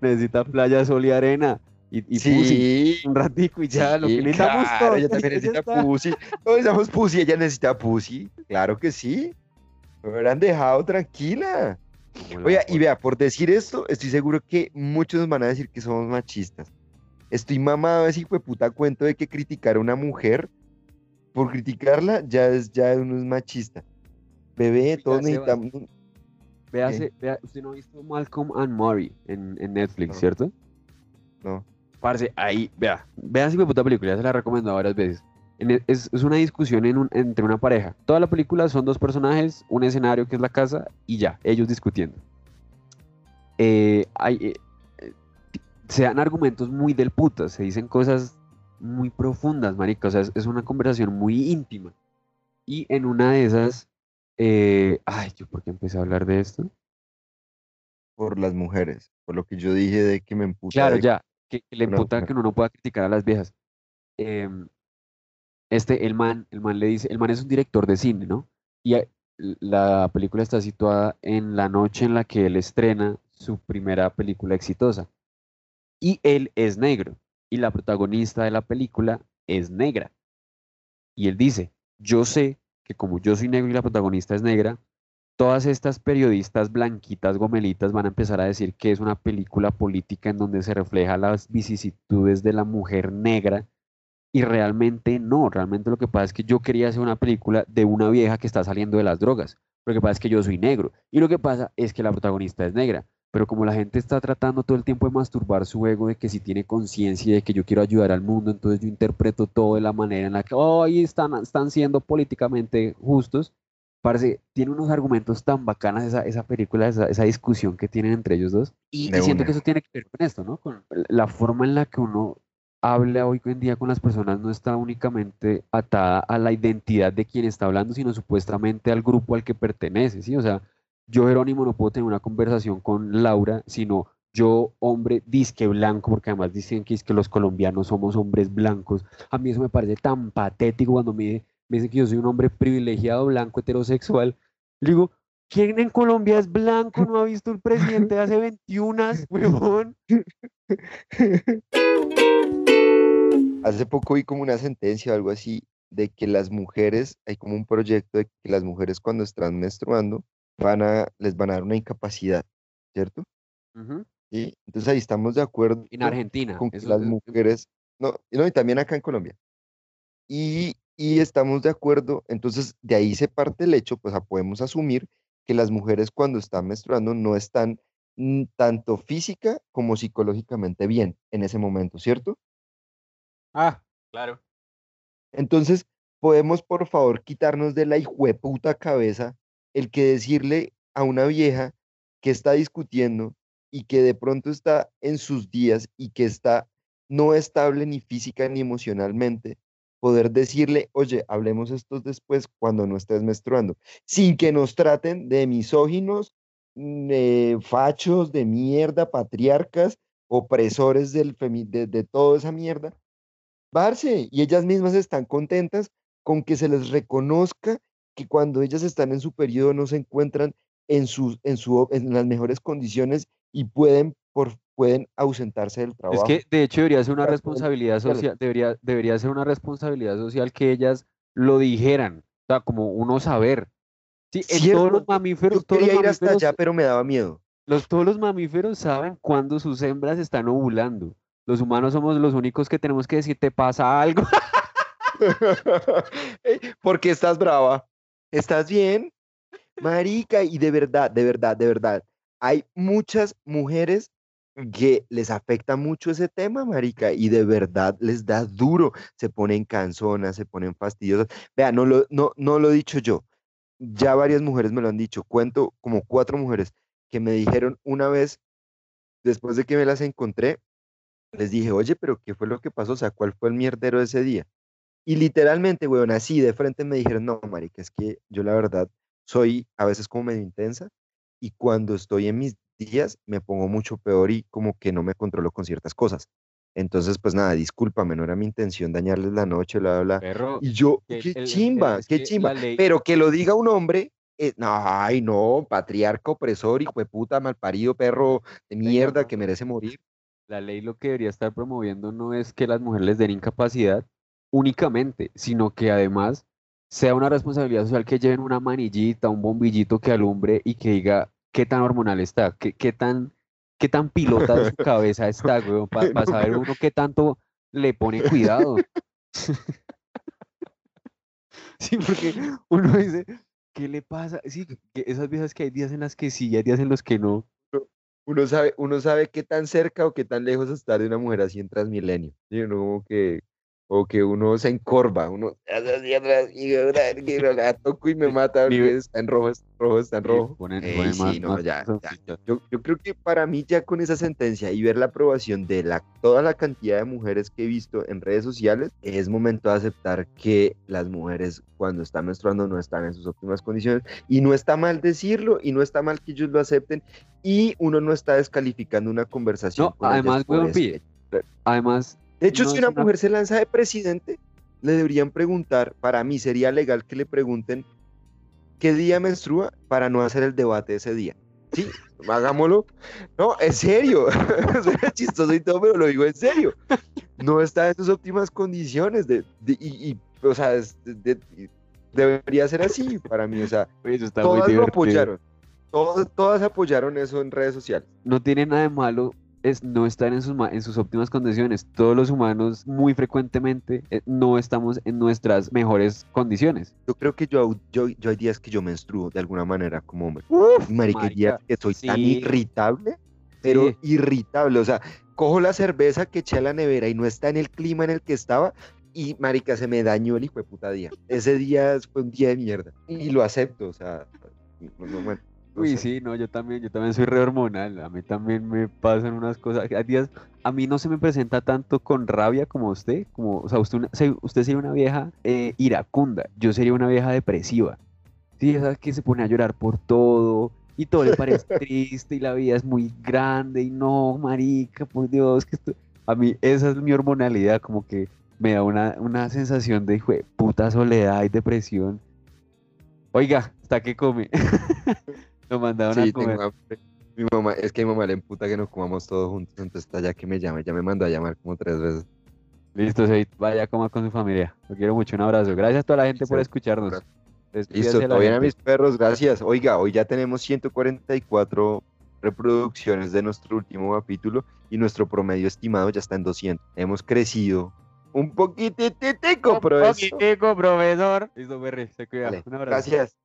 Necesita playa, sol y arena y, y pussy Sí, un ratico y ya, lo sí, que necesitamos claro, todos. ella también necesita pussy. Todos necesitamos pussy, ella necesita pussy. Claro que sí. Me hubieran dejado tranquila. Oiga, y vea, por decir esto, estoy seguro que muchos nos van a decir que somos machistas. Estoy mamado de ese hijo de puta cuento de que criticar a una mujer por criticarla ya es, ya uno es machista. Bebé, todos necesitamos. Véase, vea, usted no ha visto Malcolm and Murray en, en Netflix, No. ¿cierto? No. Parce, ahí, vea, vea si me puta película, ya se la he recomendado varias veces. En e- es, es una discusión en un- entre una pareja. Toda la película son dos personajes, un escenario que es la casa y ya, ellos discutiendo. Eh, hay, eh, eh, se dan argumentos muy del putas, se dicen cosas muy profundas, marica, o sea, es, es una conversación muy íntima. Y en una de esas, eh, ay, ¿yo por qué empecé a hablar de esto? por las mujeres, por lo que yo dije de que me emputa. Claro, de- ya, que, que le emputa mujer. que uno no pueda criticar a las viejas. Em, este, el man, el man le dice, el man es un director de cine, ¿no? Y a- la película está situada en la noche en la que él estrena su primera película exitosa. Y él es negro. y la protagonista de la película es negra. Y él dice, yo sé que como yo soy negro y la protagonista es negra, todas estas periodistas blanquitas gomelitas van a empezar a decir que es una película política en donde se refleja las vicisitudes de la mujer negra y realmente no, realmente lo que pasa es que yo quería hacer una película de una vieja que está saliendo de las drogas, lo que pasa es que yo soy negro y lo que pasa es que la protagonista es negra. Pero como la gente está tratando todo el tiempo de masturbar su ego, de que si tiene conciencia de que yo quiero ayudar al mundo, entonces yo interpreto todo de la manera en la que hoy están, están siendo políticamente justos. Parece, tiene unos argumentos tan bacanas esa, esa película, esa, esa discusión que tienen entre ellos dos. Y, y siento que eso tiene que ver con esto, ¿no? Con la forma en la que uno habla hoy en día con las personas no está únicamente atada a la identidad de quien está hablando, sino supuestamente al grupo al que pertenece, ¿sí? O sea, yo, Jerónimo, no puedo tener una conversación con Laura, sino yo, hombre, disque blanco, porque además dicen que, es que los colombianos somos hombres blancos. A mí eso me parece tan patético cuando me, me dicen que yo soy un hombre privilegiado, blanco, heterosexual. Le digo, ¿quién en Colombia es blanco? ¿No ha visto el presidente de hace 21, huevón? Hace poco vi como una sentencia o algo así de que las mujeres, hay como un proyecto de que las mujeres cuando están menstruando van a, les van a dar una incapacidad, ¿cierto? ¿Sí? Entonces ahí estamos de acuerdo En Argentina. con que las es- mujeres, no, y no, y también acá en Colombia. Y, y estamos de acuerdo, entonces de ahí se parte el hecho, pues podemos asumir que las mujeres cuando están menstruando no están mm, tanto física como psicológicamente bien en ese momento, ¿cierto? Ah, claro. Entonces, podemos por favor quitarnos de la hijueputa cabeza el que decirle a una vieja que está discutiendo y que de pronto está en sus días y que está no estable ni física ni emocionalmente, poder decirle, oye, hablemos estos después cuando no estés menstruando, sin que nos traten de misóginos, eh, fachos, de mierda, patriarcas, opresores del de, de toda esa mierda, Parce, y ellas mismas están contentas con que se les reconozca que cuando ellas están en su periodo no se encuentran en, sus, en, su, en las mejores condiciones y pueden, por, pueden ausentarse del Es trabajo. que de hecho debería ser una responsabilidad social, debería, debería ser una responsabilidad social que ellas lo dijeran, o sea, como uno saber. Sí, en todos los mamíferos, Yo todos los quería ir hasta mamíferos, allá, pero me daba miedo. los, todos los mamíferos saben cuándo sus hembras están ovulando. Los humanos somos los únicos que tenemos que decir, ¿te pasa algo? Ey, ¿Por qué estás brava? ¿Estás bien? Marica, y de verdad, de verdad, de verdad, hay muchas mujeres que les afecta mucho ese tema, marica, y de verdad les da duro, se ponen canzonas, se ponen fastidiosas. Vea, no lo, no, no lo he dicho yo, ya varias mujeres me lo han dicho, cuento como cuatro mujeres que me dijeron una vez, después de que me las encontré, les dije, oye, pero ¿qué fue lo que pasó? O sea, ¿cuál fue el mierdero de ese día? Y literalmente, weón, así de frente me dijeron, no, marica, es que yo la verdad soy a veces como medio intensa y cuando estoy en mis días me pongo mucho peor y como que no me controlo con ciertas cosas. Entonces, pues nada, discúlpame, no era mi intención dañarles la noche, bla, bla, bla. Y yo, que qué el- chimba, qué chimba. ley- Pero que lo diga un hombre, eh, no, ay, no, patriarca, opresor, hijo de puta, malparido, perro de mierda que merece morir. La ley lo que debería estar promoviendo no es que las mujeres les den incapacidad únicamente, sino que además sea una responsabilidad social que lleven una manillita, un bombillito que alumbre y que diga qué tan hormonal está, qué, qué tan, qué tan pilota de su cabeza está, weón, para saber uno qué tanto le pone cuidado. Sí, porque uno dice, ¿qué le pasa? Sí, que esas viejas que hay días en las que sí y hay días en los que no. Uno sabe, uno sabe qué tan cerca o qué tan lejos estar de una mujer así en Transmilenio. ¿sí? Uno como que, o que uno se encorva, uno atrás y la toco y me mata está en rojo, está en rojo, está en rojo. ponen- Ey, ponen sí, no, ya, yo, creo que para mí ya con esa sentencia y ver la aprobación de la, toda la cantidad de mujeres que he visto en redes sociales, es momento de aceptar que las mujeres cuando están menstruando no están en sus óptimas condiciones y no está mal decirlo y no está mal que ellos lo acepten y uno no está descalificando una conversación. No, además, weón. Además, De hecho, no si es una una- mujer se lanza de presidente, le deberían preguntar, para mí sería legal que le pregunten qué día menstrua para no hacer el debate ese día. Sí, hagámoslo. No, en serio. Suena chistoso y todo, pero lo digo en serio. no está en sus óptimas condiciones de, de- y, y, o sea, es- de- de- debería ser así para mí, o sea, Oye, eso está muy todas lo apoyaron, todas, todas apoyaron eso en redes sociales. No tiene nada de malo es no estar en sus, en sus óptimas condiciones. Todos los humanos muy frecuentemente eh, no estamos en nuestras mejores condiciones. Yo creo que yo, yo, yo hay días que yo menstruo de alguna manera como hombre. Uf, marica, que soy tan sí. irritable, pero Sí. irritable. O sea, cojo la cerveza que eché a la nevera y no está en el clima en el que estaba. Y marica, se me dañó el hijo de puta día. Ese día fue un día de mierda. Y lo acepto, o sea. no- no, bueno, no Uy, sí, no, yo también, yo también soy re hormonal, a mí también me pasan unas cosas, hay días, a mí no se me presenta tanto con rabia como a usted, como, o sea, usted, una- usted sería una vieja eh, iracunda, yo sería una vieja depresiva, sí, esa que se pone a llorar por todo, y todo le parece triste, y la vida es muy grande, y no, marica, por Dios, que esto... A mí esa es mi hormonalidad, como que me da una, una sensación de puta soledad y depresión. Oiga, ¿hasta qué come? Lo mandaron Sí, a comer. tengo hambre. Mi mamá, es que a mi mamá le emputa que nos comamos todos juntos, entonces está ya que me llama, ya me mandó a llamar como tres veces. Listo, Seid, vaya a comer con su familia. Lo quiero mucho, un abrazo. Gracias a toda la gente por Listo, escucharnos. Despídase Listo, bien a mis perros, gracias. Oiga, hoy ya tenemos 144 reproducciones de nuestro último capítulo y nuestro promedio estimado ya está en 200. Hemos crecido un poquititico, pero eso- Poquitico, profesor. Listo, Berry, se cuida. Vale, Un abrazo. Gracias.